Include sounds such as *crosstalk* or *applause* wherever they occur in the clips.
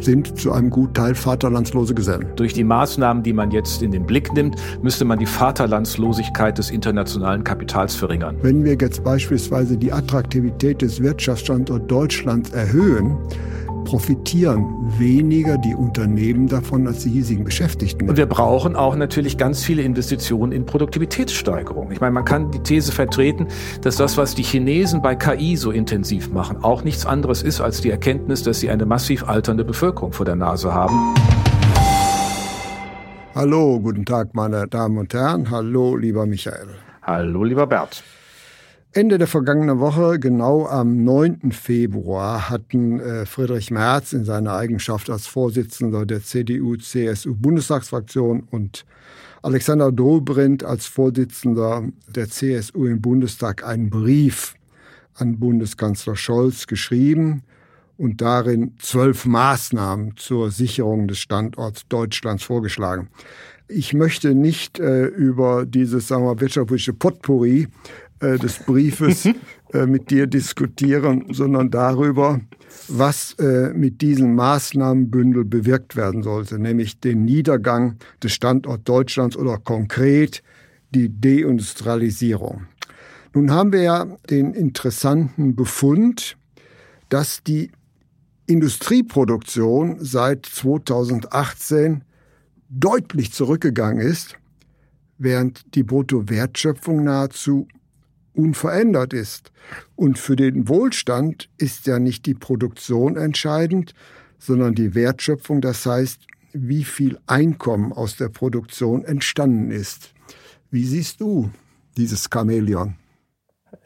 sind zu einem Gutteil vaterlandslose Gesellen. Durch die Maßnahmen, die man jetzt in den Blick nimmt, müsste man die Vaterlandslosigkeit des internationalen Kapitals verringern. Wenn wir jetzt beispielsweise die Attraktivität des Wirtschaftsstandorts Deutschlands erhöhen, profitieren weniger die Unternehmen davon als die hiesigen Beschäftigten. Und wir brauchen auch natürlich ganz viele Investitionen in Produktivitätssteigerung. Ich meine, man kann die These vertreten, dass das, was die Chinesen bei KI so intensiv machen, auch nichts anderes ist als die Erkenntnis, dass sie eine massiv alternde Bevölkerung vor der Nase haben. Hallo, guten Tag, meine Damen und Herren. Hallo, lieber Michael. Hallo, lieber Bert. Ende der vergangenen Woche, genau am 9. Februar, hatten äh, Friedrich Merz in seiner Eigenschaft als Vorsitzender der CDU-CSU-Bundestagsfraktion und Alexander Dobrindt als Vorsitzender der CSU im Bundestag einen Brief an Bundeskanzler Scholz geschrieben und darin zwölf Maßnahmen zur Sicherung des Standorts Deutschlands vorgeschlagen. Ich möchte nicht äh, über dieses sagen wir, wirtschaftspolitische Potpourri äh, des Briefes *laughs* äh, mit dir diskutieren, sondern darüber, was äh, mit diesem Maßnahmenbündel bewirkt werden sollte, nämlich den Niedergang des Standorts Deutschlands oder konkret die Deindustrialisierung. Nun haben wir ja den interessanten Befund, dass die Industrieproduktion seit 2018 deutlich zurückgegangen ist, während die Bruttowertschöpfung nahezu unverändert ist. Und für den Wohlstand ist ja nicht die Produktion entscheidend, sondern die Wertschöpfung, das heißt, wie viel Einkommen aus der Produktion entstanden ist. Wie siehst du dieses Chamäleon?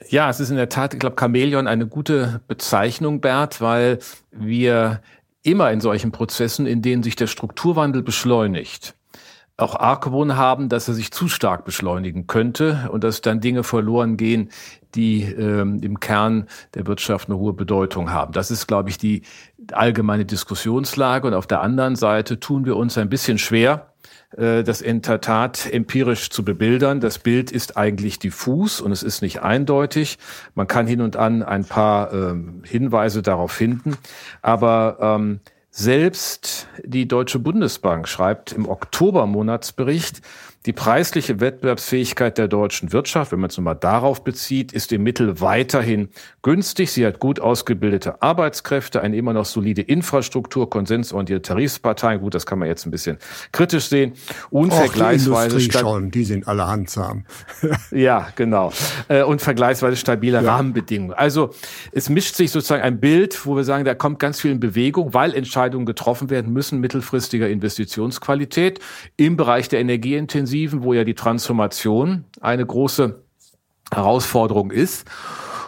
Ja, es ist in der Tat, ich glaube, Chamäleon eine gute Bezeichnung, Bert, weil wir immer in solchen Prozessen, in denen sich der Strukturwandel beschleunigt, auch Argwohn haben, dass er sich zu stark beschleunigen könnte und dass dann Dinge verloren gehen, die ähm, im Kern der Wirtschaft eine hohe Bedeutung haben. Das ist, glaube ich, die allgemeine Diskussionslage. Und auf der anderen Seite tun wir uns ein bisschen schwer, äh, das in der Tat empirisch zu bebildern. Das Bild ist eigentlich diffus und es ist nicht eindeutig. Man kann hin und an ein paar ähm, Hinweise darauf finden, aber ähm, selbst die Deutsche Bundesbank schreibt im Oktobermonatsbericht, die preisliche Wettbewerbsfähigkeit der deutschen Wirtschaft, wenn man es mal darauf bezieht, ist im Mittel weiterhin günstig. Sie hat gut ausgebildete Arbeitskräfte, eine immer noch solide Infrastruktur, konsensorientierte Tarifsparteien. Gut, das kann man jetzt ein bisschen kritisch sehen. Und Och, vergleichsweise die schon, die sind alle handsam. *laughs* ja, genau. Äh, und vergleichsweise stabile ja. Rahmenbedingungen. Also es mischt sich sozusagen ein Bild, wo wir sagen, da kommt ganz viel in Bewegung, weil Entscheidungen getroffen werden müssen mittelfristiger Investitionsqualität im Bereich der Energieintensiven Offensiven, wo ja die Transformation eine große Herausforderung ist.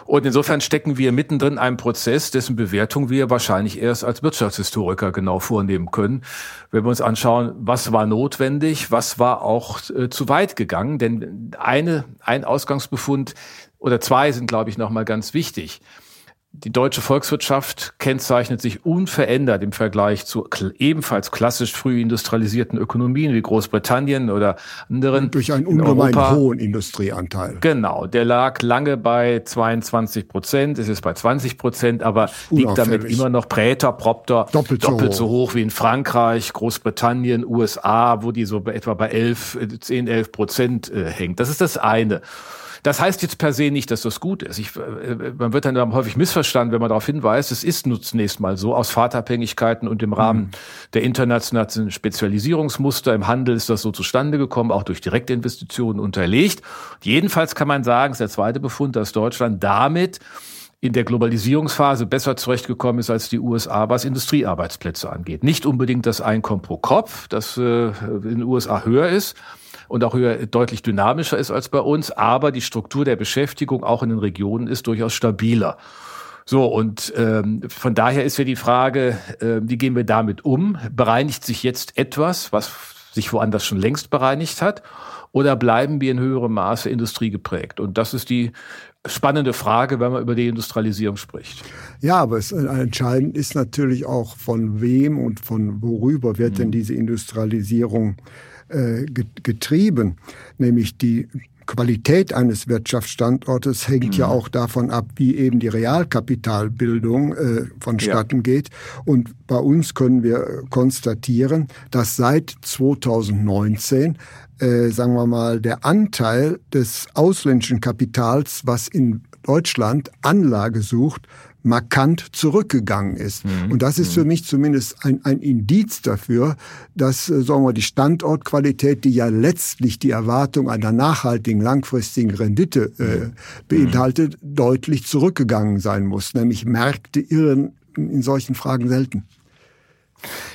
Und insofern stecken wir mittendrin in einem Prozess, dessen Bewertung wir wahrscheinlich erst als Wirtschaftshistoriker genau vornehmen können, wenn wir uns anschauen, was war notwendig, was war auch äh, zu weit gegangen. Denn eine, ein Ausgangsbefund oder zwei sind, glaube ich, nochmal ganz wichtig. Die deutsche Volkswirtschaft kennzeichnet sich unverändert im Vergleich zu ebenfalls klassisch früh industrialisierten Ökonomien wie Großbritannien oder anderen. Durch einen ungemein hohen Industrieanteil. Genau, der lag lange bei 22 Prozent, ist jetzt bei 20 Prozent, aber liegt damit immer noch präter, propter, doppelt, doppelt so, hoch. so, hoch. wie in Frankreich, Großbritannien, USA, wo die so etwa bei 11, 10, 11 Prozent äh, hängt. Das ist das eine. Das heißt jetzt per se nicht, dass das gut ist. Ich, äh, man wird dann häufig missverstanden, wenn man darauf hinweist, es ist nur zunächst mal so, aus Fahrtabhängigkeiten und im Rahmen mhm. der internationalen Spezialisierungsmuster im Handel ist das so zustande gekommen, auch durch Direktinvestitionen unterlegt. Jedenfalls kann man sagen, ist der zweite Befund, dass Deutschland damit in der Globalisierungsphase besser zurechtgekommen ist als die USA, was Industriearbeitsplätze angeht. Nicht unbedingt das Einkommen pro Kopf, das äh, in den USA höher ist, und auch höher, deutlich dynamischer ist als bei uns, aber die Struktur der Beschäftigung auch in den Regionen ist durchaus stabiler. So, und ähm, von daher ist ja die Frage, äh, wie gehen wir damit um? Bereinigt sich jetzt etwas, was sich woanders schon längst bereinigt hat? Oder bleiben wir in höherem Maße industriegeprägt? Und das ist die spannende Frage, wenn man über die Industrialisierung spricht. Ja, aber es, äh, entscheidend ist natürlich auch, von wem und von worüber wird mhm. denn diese Industrialisierung äh, getrieben. Nämlich die Qualität eines Wirtschaftsstandortes hängt mhm. ja auch davon ab, wie eben die Realkapitalbildung äh, vonstatten ja. geht. Und bei uns können wir konstatieren, dass seit 2019 äh, sagen wir mal, der Anteil des ausländischen Kapitals, was in Deutschland Anlage sucht, markant zurückgegangen ist. Mhm. Und das ist für mhm. mich zumindest ein, ein Indiz dafür, dass äh, sagen wir, die Standortqualität, die ja letztlich die Erwartung einer nachhaltigen, langfristigen Rendite äh, beinhaltet, mhm. deutlich zurückgegangen sein muss. Nämlich Märkte irren in solchen Fragen selten.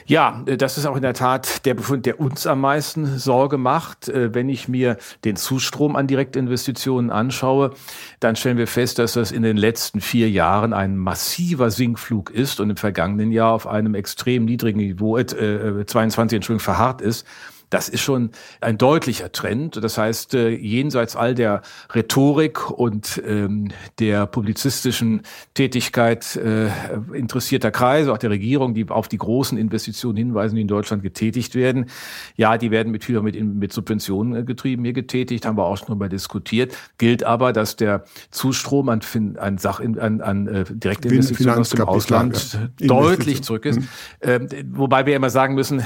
Ja, äh, das ist auch in der Tat der Befund, der uns am meisten Sorge macht. Äh, wenn ich mir den Zustrom an Direktinvestitionen anschaue, dann stellen wir fest, dass das in den letzten vier Jahren ein massiver Sinkflug ist und im vergangenen Jahr auf einem extrem niedrigen Niveau, äh, 22 Entschuldigung, verharrt ist. Das ist schon ein deutlicher Trend. Das heißt, äh, jenseits all der Rhetorik und ähm, der publizistischen Tätigkeit äh, interessierter Kreise, auch der Regierung, die auf die großen Investitionen hinweisen, die in Deutschland getätigt werden. Ja, die werden mit, mit, mit Subventionen äh, getrieben, hier getätigt, haben wir auch schon darüber diskutiert. Gilt aber, dass der Zustrom an, an, Sach, an, an Direktinvestitionen aus dem Ausland ja. deutlich zurück ist. Mhm. Ähm, wobei wir immer sagen müssen,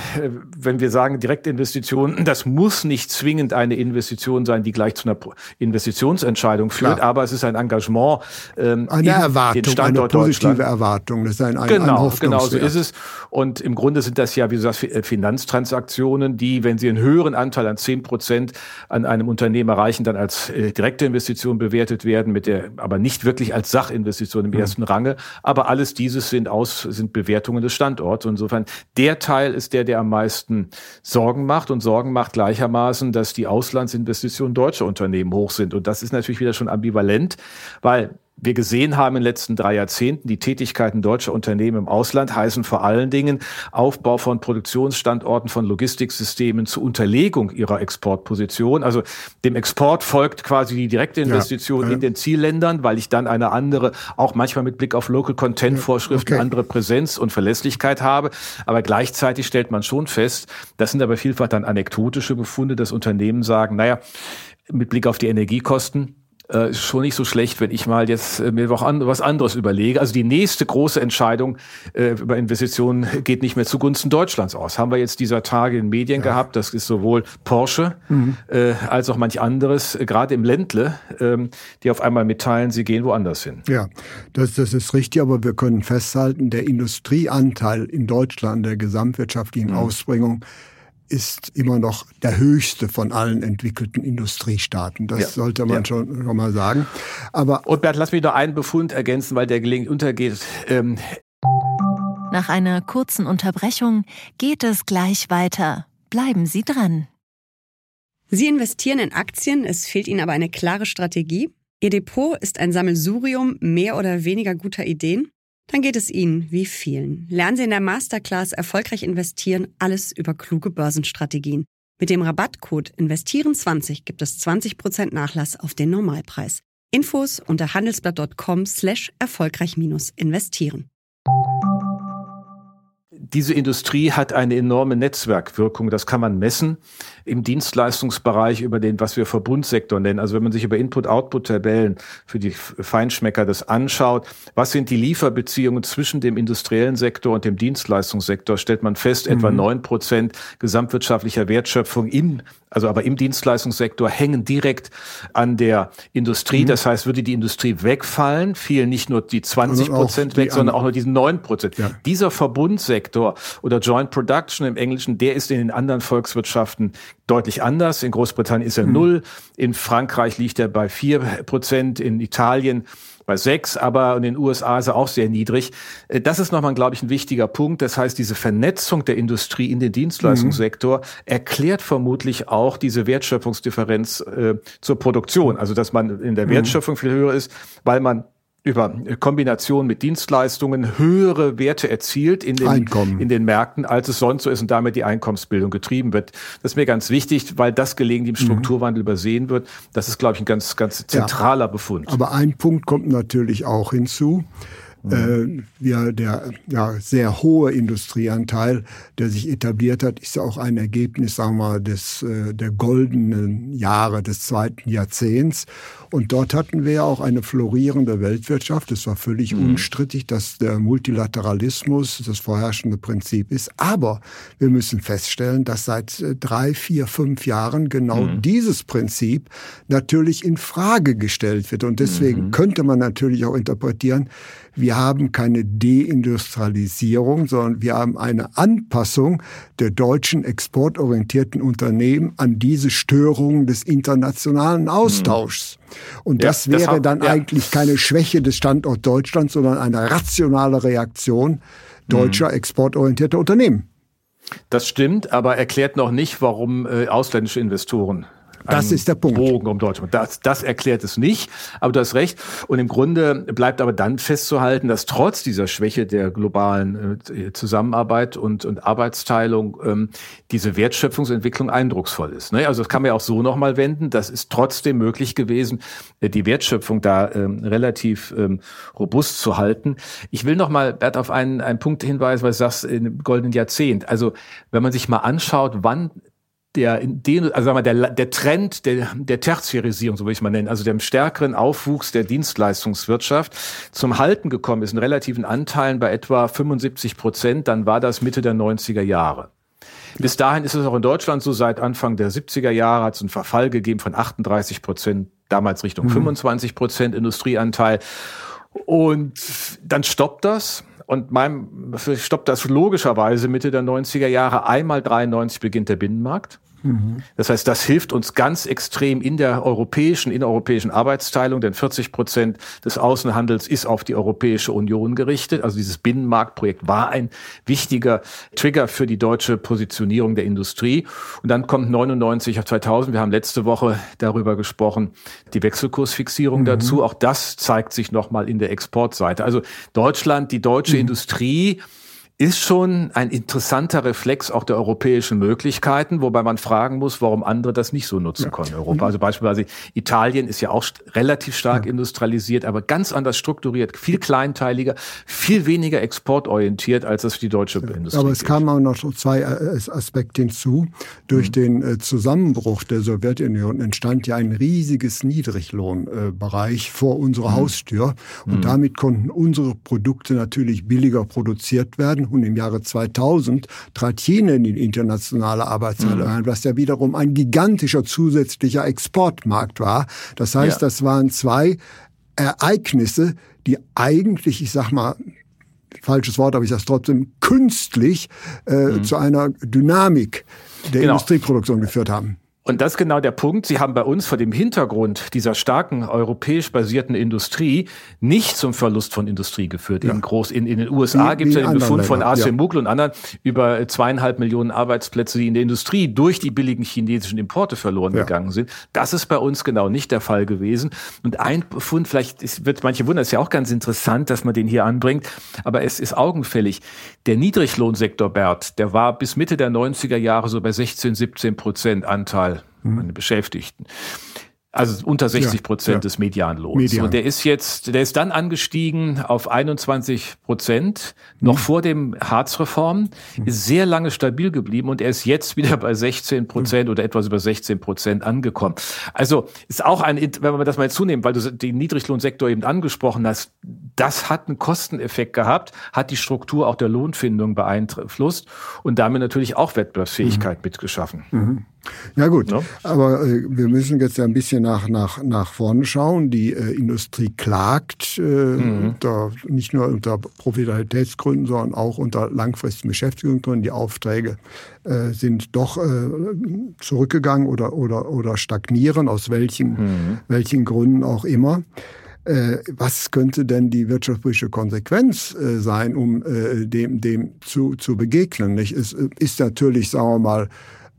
wenn wir sagen Direktinvestitionen, Investition, das muss nicht zwingend eine Investition sein, die gleich zu einer Investitionsentscheidung führt, Klar. aber es ist ein Engagement. Ähm, eine Erwartung, eine positive Erwartung. Das ist ein, ein genau, genau so ist es. Und im Grunde sind das ja, wie du sagst, äh, Finanztransaktionen, die, wenn sie einen höheren Anteil an zehn Prozent an einem Unternehmen erreichen, dann als äh, direkte Investition bewertet werden, mit der, aber nicht wirklich als Sachinvestition im mhm. ersten Range. Aber alles dieses sind aus, sind Bewertungen des Standorts. insofern, der Teil ist der, der am meisten Sorgen macht macht und Sorgen macht gleichermaßen, dass die Auslandsinvestitionen deutscher Unternehmen hoch sind. Und das ist natürlich wieder schon ambivalent, weil wir gesehen haben in den letzten drei Jahrzehnten, die Tätigkeiten deutscher Unternehmen im Ausland heißen vor allen Dingen Aufbau von Produktionsstandorten, von Logistiksystemen zur Unterlegung ihrer Exportposition. Also dem Export folgt quasi die direkte Investition ja, ja. in den Zielländern, weil ich dann eine andere, auch manchmal mit Blick auf Local Content Vorschriften, okay. andere Präsenz und Verlässlichkeit habe. Aber gleichzeitig stellt man schon fest, das sind aber vielfach dann anekdotische Befunde, dass Unternehmen sagen, naja, mit Blick auf die Energiekosten, äh, ist schon nicht so schlecht, wenn ich mal jetzt äh, mir was anderes überlege. Also die nächste große Entscheidung äh, über Investitionen geht nicht mehr zugunsten Deutschlands aus. Haben wir jetzt dieser Tage in Medien ja. gehabt. Das ist sowohl Porsche mhm. äh, als auch manch anderes, äh, gerade im Ländle, ähm, die auf einmal mitteilen, sie gehen woanders hin. Ja, das, das ist richtig, aber wir können festhalten, der Industrieanteil in Deutschland der gesamtwirtschaftlichen mhm. Ausbringung ist immer noch der höchste von allen entwickelten Industriestaaten. Das ja. sollte man ja. schon, schon mal sagen. Aber und Bert, lass mich noch einen Befund ergänzen, weil der gelegentlich untergeht. Ähm Nach einer kurzen Unterbrechung geht es gleich weiter. Bleiben Sie dran. Sie investieren in Aktien, es fehlt Ihnen aber eine klare Strategie. Ihr Depot ist ein Sammelsurium mehr oder weniger guter Ideen. Dann geht es Ihnen wie vielen. Lernen Sie in der Masterclass Erfolgreich investieren alles über kluge Börsenstrategien. Mit dem Rabattcode Investieren20 gibt es 20% Nachlass auf den Normalpreis. Infos unter handelsblatt.com slash erfolgreich-investieren diese Industrie hat eine enorme Netzwerkwirkung. Das kann man messen im Dienstleistungsbereich über den, was wir Verbundsektor nennen. Also wenn man sich über Input-Output-Tabellen für die Feinschmecker das anschaut, was sind die Lieferbeziehungen zwischen dem industriellen Sektor und dem Dienstleistungssektor, stellt man fest, mhm. etwa neun Prozent gesamtwirtschaftlicher Wertschöpfung im also aber im Dienstleistungssektor hängen direkt an der Industrie. Mhm. Das heißt, würde die Industrie wegfallen, fielen nicht nur die 20 Prozent weg, sondern auch nur diese 9 Prozent. Ja. Dieser Verbundsektor oder Joint Production im Englischen, der ist in den anderen Volkswirtschaften deutlich anders. In Großbritannien ist er mhm. null, in Frankreich liegt er bei vier Prozent, in Italien bei sechs, aber in den USA ist er auch sehr niedrig. Äh, das ist nochmal, glaube ich, ein wichtiger Punkt. Das heißt, diese Vernetzung der Industrie in den Dienstleistungssektor mhm. erklärt vermutlich auch diese Wertschöpfungsdifferenz äh, zur Produktion. Also, dass man in der mhm. Wertschöpfung viel höher ist, weil man über Kombination mit Dienstleistungen höhere Werte erzielt in den, Einkommen. in den Märkten, als es sonst so ist und damit die Einkommensbildung getrieben wird. Das ist mir ganz wichtig, weil das gelegentlich im mhm. Strukturwandel mhm. übersehen wird. Das ist, glaube ich, ein ganz, ganz zentraler ja. Befund. Aber ein Punkt kommt natürlich auch hinzu äh, ja, der ja, sehr hohe Industrieanteil, der sich etabliert hat, ist ja auch ein Ergebnis, sagen wir des, äh, der goldenen Jahre des zweiten Jahrzehnts. Und dort hatten wir ja auch eine florierende Weltwirtschaft. Es war völlig mhm. unstrittig, dass der Multilateralismus das vorherrschende Prinzip ist. Aber wir müssen feststellen, dass seit äh, drei, vier, fünf Jahren genau mhm. dieses Prinzip natürlich in Frage gestellt wird. Und deswegen mhm. könnte man natürlich auch interpretieren, wir haben keine Deindustrialisierung, sondern wir haben eine Anpassung der deutschen exportorientierten Unternehmen an diese Störungen des internationalen Austauschs. Und ja, das wäre das hat, dann ja. eigentlich keine Schwäche des Standorts Deutschlands, sondern eine rationale Reaktion deutscher mhm. exportorientierter Unternehmen. Das stimmt, aber erklärt noch nicht, warum äh, ausländische Investoren das ist der Punkt. Bogen um Deutschland. Das, das erklärt es nicht, aber du hast recht. Und im Grunde bleibt aber dann festzuhalten, dass trotz dieser Schwäche der globalen äh, Zusammenarbeit und, und Arbeitsteilung ähm, diese Wertschöpfungsentwicklung eindrucksvoll ist. Ne? Also das kann man ja auch so nochmal wenden. Das ist trotzdem möglich gewesen, äh, die Wertschöpfung da ähm, relativ ähm, robust zu halten. Ich will nochmal, Bert, auf einen, einen Punkt hinweisen, weil du sagst, im goldenen Jahrzehnt. Also wenn man sich mal anschaut, wann der, den, also sagen wir, der, der Trend der, der Tertiarisierung, so würde ich mal nennen, also dem stärkeren Aufwuchs der Dienstleistungswirtschaft zum Halten gekommen ist in relativen Anteilen bei etwa 75 Prozent, dann war das Mitte der 90er Jahre. Bis dahin ist es auch in Deutschland so, seit Anfang der 70er Jahre hat es einen Verfall gegeben von 38 Prozent, damals Richtung mhm. 25 Prozent Industrieanteil. Und dann stoppt das. Und meinem stoppt das logischerweise Mitte der 90er Jahre. Einmal 93 beginnt der Binnenmarkt. Das heißt, das hilft uns ganz extrem in der europäischen, innereuropäischen Arbeitsteilung, denn 40 Prozent des Außenhandels ist auf die Europäische Union gerichtet. Also dieses Binnenmarktprojekt war ein wichtiger Trigger für die deutsche Positionierung der Industrie. Und dann kommt 99 auf 2000. Wir haben letzte Woche darüber gesprochen, die Wechselkursfixierung mhm. dazu. Auch das zeigt sich nochmal in der Exportseite. Also Deutschland, die deutsche mhm. Industrie, ist schon ein interessanter Reflex auch der europäischen Möglichkeiten, wobei man fragen muss, warum andere das nicht so nutzen können in Europa. Also beispielsweise Italien ist ja auch relativ stark ja. industrialisiert, aber ganz anders strukturiert, viel kleinteiliger, viel weniger exportorientiert, als das die deutsche ja. Industrie Aber es kamen auch noch zwei äh, Aspekte hinzu. Durch mhm. den äh, Zusammenbruch der Sowjetunion entstand ja ein riesiges Niedriglohnbereich vor unserer mhm. Haustür und mhm. damit konnten unsere Produkte natürlich billiger produziert werden und im Jahre 2000 trat China in die internationale Arbeitshalle mhm. ein, was ja wiederum ein gigantischer zusätzlicher Exportmarkt war. Das heißt, ja. das waren zwei Ereignisse, die eigentlich, ich sag mal, falsches Wort, aber ich sage es trotzdem, künstlich äh, mhm. zu einer Dynamik der genau. Industrieproduktion geführt haben. Und das ist genau der Punkt. Sie haben bei uns vor dem Hintergrund dieser starken europäisch basierten Industrie nicht zum Verlust von Industrie geführt. Ja. In, Groß, in, in den USA gibt es ja den Befund von AC ja. Und anderen über zweieinhalb Millionen Arbeitsplätze, die in der Industrie durch die billigen chinesischen Importe verloren ja. gegangen sind. Das ist bei uns genau nicht der Fall gewesen. Und ein Befund, vielleicht ist, wird manche wundern, ist ja auch ganz interessant, dass man den hier anbringt, aber es ist augenfällig. Der Niedriglohnsektor, Bert, der war bis Mitte der 90er Jahre so bei 16, 17 Prozent Anteil meine Beschäftigten. Also unter 60 Prozent ja, ja. des Medianlohns. Median. Und der ist jetzt, der ist dann angestiegen auf 21 Prozent, noch mhm. vor dem Harzreform, mhm. ist sehr lange stabil geblieben und er ist jetzt wieder bei 16 Prozent mhm. oder etwas über 16 Prozent angekommen. Also ist auch ein, wenn man das mal zunehmen, weil du den Niedriglohnsektor eben angesprochen hast, das hat einen Kosteneffekt gehabt, hat die Struktur auch der Lohnfindung beeinflusst und damit natürlich auch Wettbewerbsfähigkeit mhm. mitgeschaffen. Ja gut, no? aber äh, wir müssen jetzt ja ein bisschen nach, nach, nach vorne schauen. Die äh, Industrie klagt, äh, mhm. unter, nicht nur unter Profitabilitätsgründen, sondern auch unter langfristigen Beschäftigungsgründen. Die Aufträge äh, sind doch äh, zurückgegangen oder, oder, oder stagnieren, aus welchen, mhm. welchen Gründen auch immer äh, was könnte denn die wirtschaftspolitische Konsequenz äh, sein, um äh, dem, dem zu, zu begegnen? Nicht? Es ist natürlich, sagen wir mal,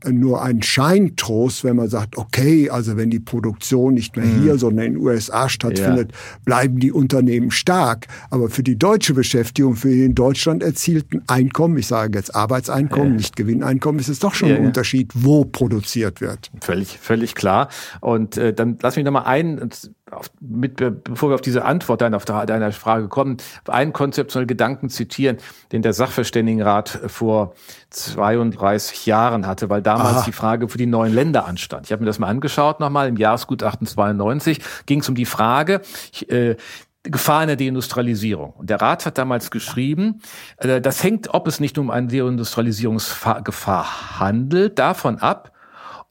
nur ein Scheintrost, wenn man sagt, okay, also wenn die Produktion nicht mehr hier, mhm. sondern in den USA stattfindet, ja. bleiben die Unternehmen stark. Aber für die deutsche Beschäftigung, für die in Deutschland erzielten Einkommen, ich sage jetzt Arbeitseinkommen, ja. nicht Gewinneinkommen, ist es doch schon ja, ein Unterschied, wo produziert wird. Völlig, völlig klar. Und äh, dann lass mich noch mal ein, auf, mit, bevor wir auf diese Antwort dann auf deiner Frage kommen, einen konzeptionellen Gedanken zitieren, den der Sachverständigenrat vor 32 Jahren hatte, weil damals Aha. die Frage für die neuen Länder anstand. Ich habe mir das mal angeschaut nochmal im Jahresgutachten 92 ging es um die Frage, äh, Gefahr einer Deindustrialisierung. Und der Rat hat damals geschrieben, äh, das hängt, ob es nicht um eine Deindustrialisierungsgefahr handelt, davon ab,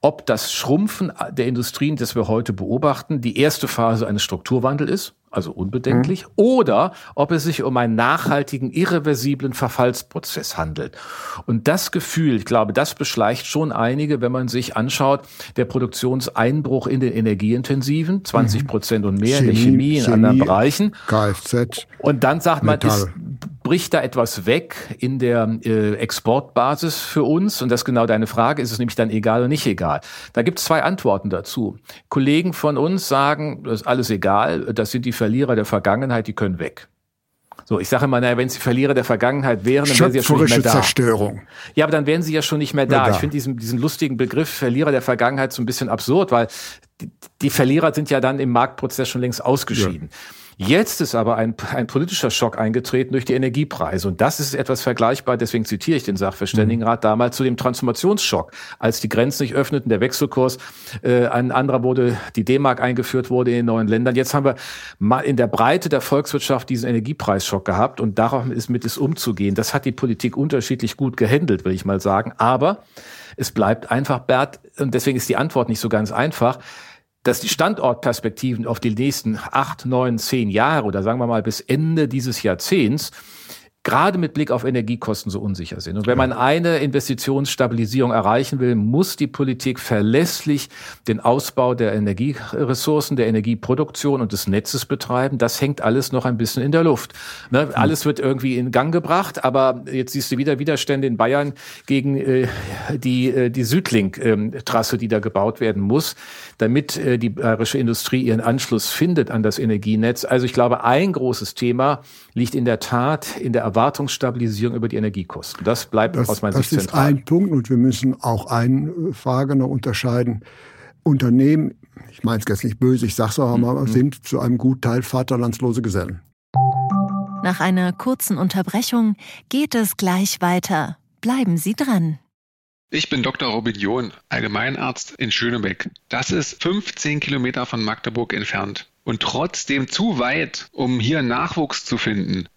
ob das Schrumpfen der Industrien, das wir heute beobachten, die erste Phase eines Strukturwandels ist, also unbedenklich, mhm. oder ob es sich um einen nachhaltigen, irreversiblen Verfallsprozess handelt. Und das Gefühl, ich glaube, das beschleicht schon einige, wenn man sich anschaut, der Produktionseinbruch in den energieintensiven, 20 mhm. Prozent und mehr Chemie, in der Chemie, in Chemie, anderen Bereichen. Kfz. Und dann sagt man, ist, bricht da etwas weg in der äh, Exportbasis für uns? Und das ist genau deine Frage. Ist es nämlich dann egal oder nicht egal? Da gibt es zwei Antworten dazu. Kollegen von uns sagen, das ist alles egal, das sind die Verlierer der Vergangenheit, die können weg. So, ich sage immer, naja, wenn sie Verlierer der Vergangenheit wären, dann wären sie ja schon nicht mehr da. Zerstörung. Ja, aber dann wären sie ja schon nicht mehr da. da. Ich finde diesen, diesen lustigen Begriff Verlierer der Vergangenheit so ein bisschen absurd, weil die, die Verlierer sind ja dann im Marktprozess schon längst ausgeschieden. Ja. Jetzt ist aber ein, ein politischer Schock eingetreten durch die Energiepreise. Und das ist etwas vergleichbar, deswegen zitiere ich den Sachverständigenrat mhm. damals zu dem Transformationsschock, als die Grenzen sich öffneten, der Wechselkurs, äh, ein anderer wurde, die D-Mark eingeführt wurde in den neuen Ländern. Jetzt haben wir mal in der Breite der Volkswirtschaft diesen Energiepreisschock gehabt und darauf ist mit es umzugehen. Das hat die Politik unterschiedlich gut gehandelt, will ich mal sagen. Aber es bleibt einfach, Bert, und deswegen ist die Antwort nicht so ganz einfach dass die Standortperspektiven auf die nächsten acht, neun, zehn Jahre oder sagen wir mal bis Ende dieses Jahrzehnts gerade mit Blick auf Energiekosten so unsicher sind. Und wenn man eine Investitionsstabilisierung erreichen will, muss die Politik verlässlich den Ausbau der Energieressourcen, der Energieproduktion und des Netzes betreiben. Das hängt alles noch ein bisschen in der Luft. Ne? Alles wird irgendwie in Gang gebracht, aber jetzt siehst du wieder Widerstände in Bayern gegen äh, die, äh, die Südlink-Trasse, die da gebaut werden muss, damit äh, die bayerische Industrie ihren Anschluss findet an das Energienetz. Also ich glaube, ein großes Thema liegt in der Tat in der Erwartungsstabilisierung über die Energiekosten. Das bleibt das, aus meiner Sicht zentral. Das ist ein Punkt und wir müssen auch eine Frage noch unterscheiden. Unternehmen, ich meine es jetzt nicht böse, ich sage es auch mal, mhm. sind zu einem Gutteil vaterlandslose Gesellen. Nach einer kurzen Unterbrechung geht es gleich weiter. Bleiben Sie dran. Ich bin Dr. Robin John, Allgemeinarzt in Schönebeck. Das ist 15 Kilometer von Magdeburg entfernt und trotzdem zu weit, um hier Nachwuchs zu finden.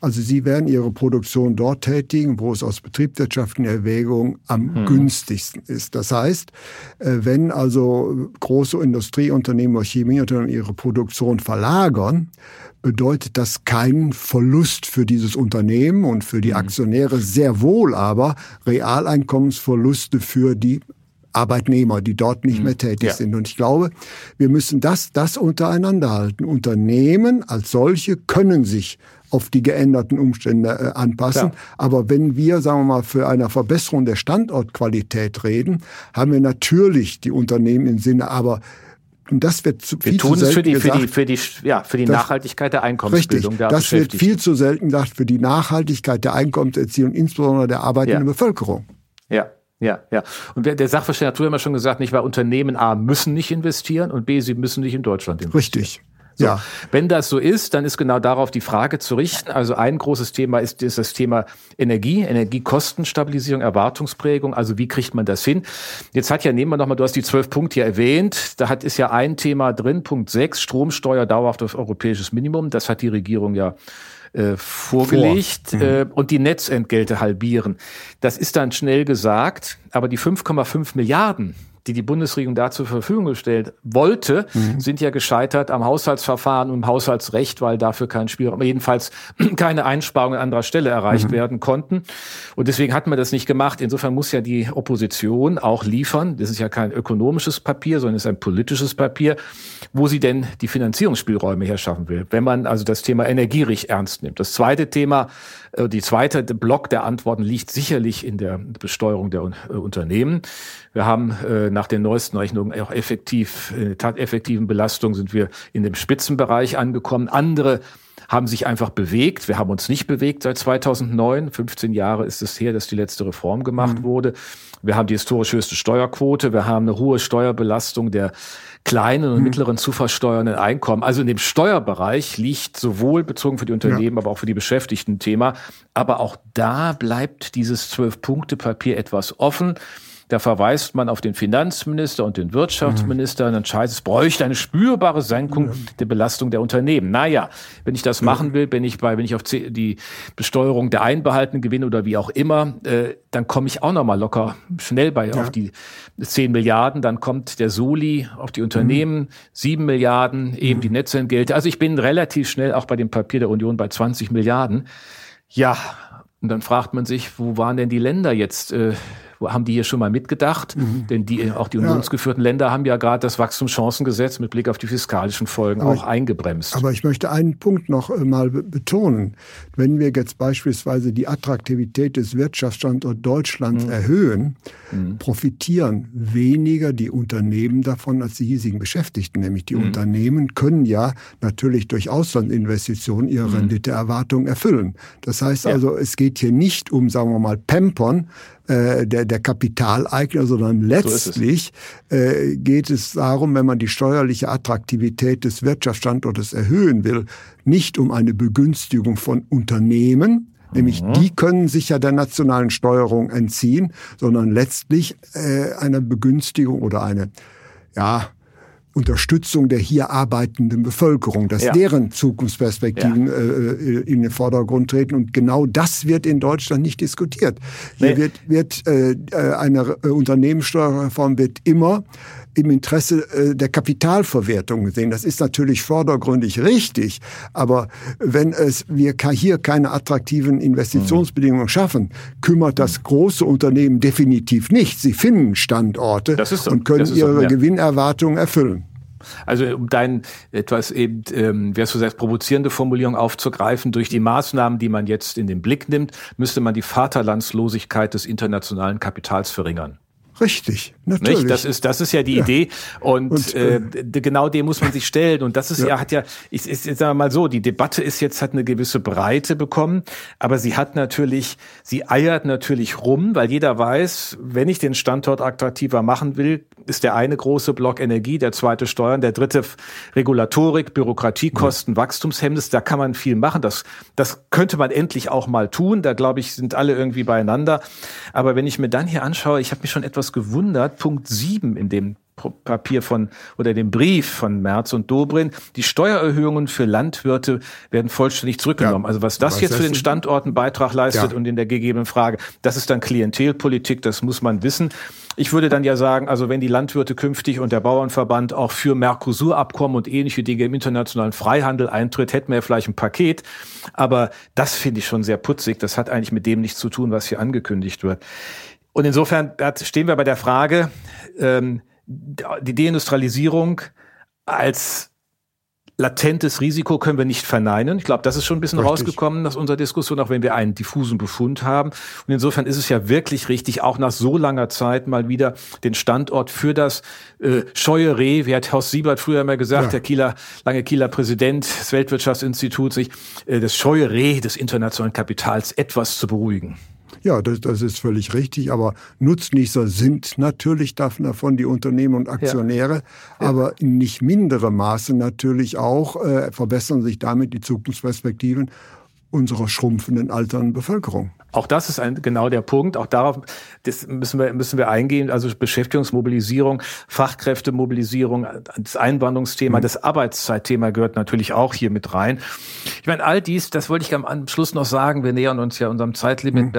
Also Sie werden Ihre Produktion dort tätigen, wo es aus betriebswirtschaftlichen Erwägungen am hm. günstigsten ist. Das heißt, äh, wenn also große Industrieunternehmen oder Chemieunternehmen ihre Produktion verlagern, bedeutet das keinen Verlust für dieses Unternehmen und für die hm. Aktionäre, sehr wohl aber Realeinkommensverluste für die Arbeitnehmer, die dort nicht hm. mehr tätig ja. sind. Und ich glaube, wir müssen das, das untereinander halten. Unternehmen als solche können sich auf die geänderten Umstände äh, anpassen. Klar. Aber wenn wir, sagen wir mal, für eine Verbesserung der Standortqualität reden, haben wir natürlich die Unternehmen im Sinne, aber und das wird zu, wir viel tun zu selten es für die, gesagt, für die, für die, ja, für die das, Nachhaltigkeit der Einkommensbildung richtig, der Das wird viel zu selten gesagt für die Nachhaltigkeit der Einkommenserziehung, insbesondere der arbeitenden ja. Bevölkerung. Ja, ja, ja. Und der Sachverständiger hat immer schon gesagt, nicht, weil Unternehmen A müssen nicht investieren und B, sie müssen nicht in Deutschland investieren. Richtig. So, ja. Wenn das so ist, dann ist genau darauf die Frage zu richten. Also ein großes Thema ist, ist das Thema Energie, Energiekostenstabilisierung, Erwartungsprägung. Also wie kriegt man das hin? Jetzt hat ja, nehmen wir nochmal, du hast die zwölf Punkte hier erwähnt. Da hat, ist ja ein Thema drin, Punkt sechs, Stromsteuer dauerhaft auf europäisches Minimum. Das hat die Regierung ja äh, vorgelegt Vor. mhm. äh, und die Netzentgelte halbieren. Das ist dann schnell gesagt, aber die 5,5 Milliarden, die die Bundesregierung da zur Verfügung gestellt wollte, mhm. sind ja gescheitert am Haushaltsverfahren und im Haushaltsrecht, weil dafür kein Spielraum, jedenfalls *clears throat* keine Einsparungen an anderer Stelle erreicht mhm. werden konnten. Und deswegen hat man das nicht gemacht. Insofern muss ja die Opposition auch liefern. Das ist ja kein ökonomisches Papier, sondern es ist ein politisches Papier, wo sie denn die Finanzierungsspielräume herschaffen will, wenn man also das Thema Energierig ernst nimmt. Das zweite Thema, äh, die zweite Block der Antworten liegt sicherlich in der Besteuerung der äh, Unternehmen. Wir haben äh, nach den neuesten Rechnungen auch effektiv, tateffektiven Belastungen sind wir in dem Spitzenbereich angekommen. Andere haben sich einfach bewegt. Wir haben uns nicht bewegt seit 2009. 15 Jahre ist es her, dass die letzte Reform gemacht mhm. wurde. Wir haben die historisch höchste Steuerquote. Wir haben eine hohe Steuerbelastung der kleinen und mhm. mittleren zu versteuernden Einkommen. Also in dem Steuerbereich liegt sowohl bezogen für die Unternehmen, ja. aber auch für die Beschäftigten ein Thema. Aber auch da bleibt dieses Zwölf-Punkte-Papier etwas offen. Da verweist man auf den Finanzminister und den Wirtschaftsminister und dann scheint es bräuchte eine spürbare Senkung der Belastung der Unternehmen. Naja, wenn ich das machen will, wenn ich bei, wenn ich auf die Besteuerung der einbehaltenen Gewinne oder wie auch immer, äh, dann komme ich auch noch mal locker schnell bei ja. auf die 10 Milliarden. Dann kommt der Soli auf die Unternehmen, mhm. 7 Milliarden, eben mhm. die Netzentgelte. Also ich bin relativ schnell auch bei dem Papier der Union bei 20 Milliarden. Ja, und dann fragt man sich, wo waren denn die Länder jetzt? Äh, haben die hier schon mal mitgedacht? Mhm. Denn die, auch die unionsgeführten ja. Länder haben ja gerade das Wachstumschancengesetz mit Blick auf die fiskalischen Folgen aber auch eingebremst. Aber ich möchte einen Punkt noch äh, mal betonen. Wenn wir jetzt beispielsweise die Attraktivität des Wirtschaftsstandorts Deutschlands mhm. erhöhen, mhm. profitieren weniger die Unternehmen davon als die hiesigen Beschäftigten. Nämlich die mhm. Unternehmen können ja natürlich durch Auslandinvestitionen ihre mhm. Renditeerwartungen erfüllen. Das heißt ja. also, es geht hier nicht um, sagen wir mal, Pampern, äh, der, der Kapitaleigner, sondern letztlich so äh, geht es darum, wenn man die steuerliche Attraktivität des Wirtschaftsstandortes erhöhen will, nicht um eine Begünstigung von Unternehmen, Nämlich mhm. die können sich ja der nationalen Steuerung entziehen, sondern letztlich äh, eine Begünstigung oder eine ja, Unterstützung der hier arbeitenden Bevölkerung, dass ja. deren Zukunftsperspektiven ja. äh, in den Vordergrund treten. Und genau das wird in Deutschland nicht diskutiert. Hier nee. wird, wird äh, eine äh, Unternehmenssteuerreform wird immer im Interesse äh, der Kapitalverwertung gesehen. Das ist natürlich vordergründig richtig, aber wenn es wir hier keine attraktiven Investitionsbedingungen schaffen, kümmert das große Unternehmen definitiv nicht. Sie finden Standorte so. und können ihre so, ja. Gewinnerwartungen erfüllen. Also um dein etwas eben, ähm, wer so selbst provozierende Formulierung aufzugreifen, durch die Maßnahmen, die man jetzt in den Blick nimmt, müsste man die Vaterlandslosigkeit des internationalen Kapitals verringern. Richtig, natürlich. Nicht? Das ist das ist ja die ja. Idee und, und äh, äh, genau dem muss man sich stellen und das ist ja, ja hat ja ich, ich, ich sage mal so, die Debatte ist jetzt hat eine gewisse Breite bekommen, aber sie hat natürlich sie eiert natürlich rum, weil jeder weiß, wenn ich den Standort attraktiver machen will, ist der eine große Block Energie, der zweite Steuern, der dritte Regulatorik, Bürokratiekosten, ja. Wachstumshemmnis, da kann man viel machen. Das das könnte man endlich auch mal tun, da glaube ich, sind alle irgendwie beieinander, aber wenn ich mir dann hier anschaue, ich habe mich schon etwas etwas gewundert. Punkt 7 in dem Papier von oder dem Brief von Merz und Dobrin. Die Steuererhöhungen für Landwirte werden vollständig zurückgenommen. Ja, also was das was jetzt für den Standorten Beitrag leistet ja. und in der gegebenen Frage, das ist dann Klientelpolitik, das muss man wissen. Ich würde dann ja sagen, also wenn die Landwirte künftig und der Bauernverband auch für Mercosur-Abkommen und ähnliche Dinge im internationalen Freihandel eintritt, hätten wir vielleicht ein Paket. Aber das finde ich schon sehr putzig. Das hat eigentlich mit dem nichts zu tun, was hier angekündigt wird. Und insofern stehen wir bei der Frage, ähm, die Deindustrialisierung als latentes Risiko können wir nicht verneinen. Ich glaube, das ist schon ein bisschen richtig. rausgekommen aus unserer Diskussion, auch wenn wir einen diffusen Befund haben. Und insofern ist es ja wirklich richtig, auch nach so langer Zeit mal wieder den Standort für das äh, scheue Reh, wie hat Horst Siebert früher immer gesagt, ja. der Kieler, lange Kieler Präsident des Weltwirtschaftsinstituts, sich äh, das scheue Reh des internationalen Kapitals etwas zu beruhigen. Ja, das, das ist völlig richtig. Aber Nutznießer sind natürlich davon die Unternehmen und Aktionäre, ja. Ja. aber in nicht minderem Maße natürlich auch äh, verbessern sich damit die Zukunftsperspektiven unserer schrumpfenden alternden Bevölkerung. Auch das ist ein, genau der Punkt. Auch darauf das müssen, wir, müssen wir eingehen. Also Beschäftigungsmobilisierung, Fachkräftemobilisierung, das Einwanderungsthema, mhm. das Arbeitszeitthema gehört natürlich auch hier mit rein. Ich meine, all dies, das wollte ich am Schluss noch sagen. Wir nähern uns ja unserem Zeitlimit, mhm.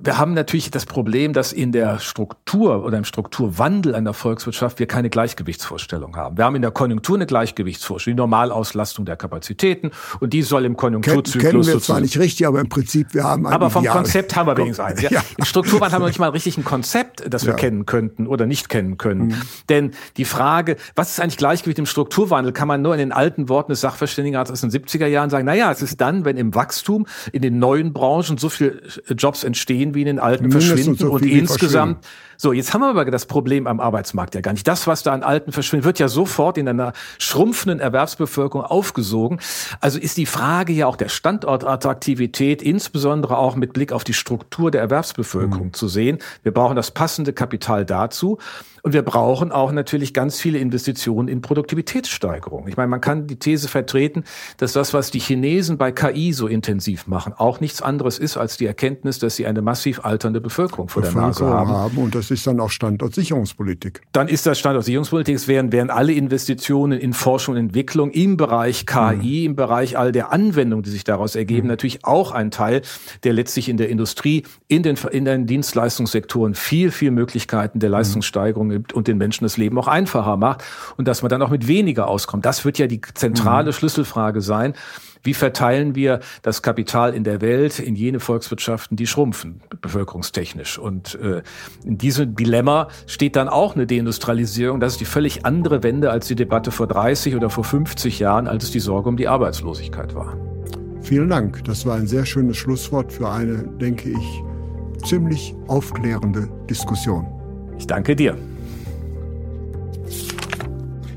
Wir haben natürlich das Problem, dass in der Struktur oder im Strukturwandel einer Volkswirtschaft wir keine Gleichgewichtsvorstellung haben. Wir haben in der Konjunktur eine Gleichgewichtsvorstellung, die Normalauslastung der Kapazitäten und die soll im Konjunkturzyklus kennen wir zwar nicht richtig, aber im Prinzip wir haben Aber vom Ideal. Konzept haben wir wenigstens eins. Ja. *laughs* ja. Im Strukturwandel haben wir nicht mal richtig ein Konzept, das wir ja. kennen könnten oder nicht kennen können. Mhm. Denn die Frage, was ist eigentlich Gleichgewicht im Strukturwandel, kann man nur in den alten Worten des Sachverständigen aus den 70er Jahren sagen, naja, es ist dann, wenn im Wachstum in den neuen Branchen so viele Jobs entstehen, wie in den alten Mindestens verschwinden so und insgesamt so, jetzt haben wir aber das Problem am Arbeitsmarkt ja gar nicht. Das, was da an Alten verschwindet, wird ja sofort in einer schrumpfenden Erwerbsbevölkerung aufgesogen. Also ist die Frage ja auch der Standortattraktivität, insbesondere auch mit Blick auf die Struktur der Erwerbsbevölkerung mhm. zu sehen. Wir brauchen das passende Kapital dazu. Und wir brauchen auch natürlich ganz viele Investitionen in Produktivitätssteigerung. Ich meine, man kann die These vertreten, dass das, was die Chinesen bei KI so intensiv machen, auch nichts anderes ist als die Erkenntnis, dass sie eine massiv alternde Bevölkerung vor der Nase haben. haben. Und das ist dann auch Standortsicherungspolitik. Dann ist das Standortsicherungspolitik. Es wären, wären alle Investitionen in Forschung und Entwicklung im Bereich KI, mhm. im Bereich all der Anwendungen, die sich daraus ergeben, mhm. natürlich auch ein Teil, der letztlich in der Industrie, in den, in den Dienstleistungssektoren viel, viel Möglichkeiten der mhm. Leistungssteigerung gibt und den Menschen das Leben auch einfacher macht und dass man dann auch mit weniger auskommt. Das wird ja die zentrale mhm. Schlüsselfrage sein. Wie verteilen wir das Kapital in der Welt in jene Volkswirtschaften, die schrumpfen, bevölkerungstechnisch? Und äh, in diesem Dilemma steht dann auch eine Deindustrialisierung. Das ist die völlig andere Wende als die Debatte vor 30 oder vor 50 Jahren, als es die Sorge um die Arbeitslosigkeit war. Vielen Dank. Das war ein sehr schönes Schlusswort für eine, denke ich, ziemlich aufklärende Diskussion. Ich danke dir.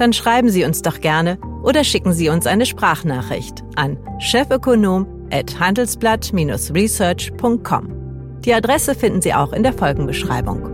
dann schreiben Sie uns doch gerne oder schicken Sie uns eine Sprachnachricht an chefökonom@handelsblatt-research.com. Die Adresse finden Sie auch in der Folgenbeschreibung.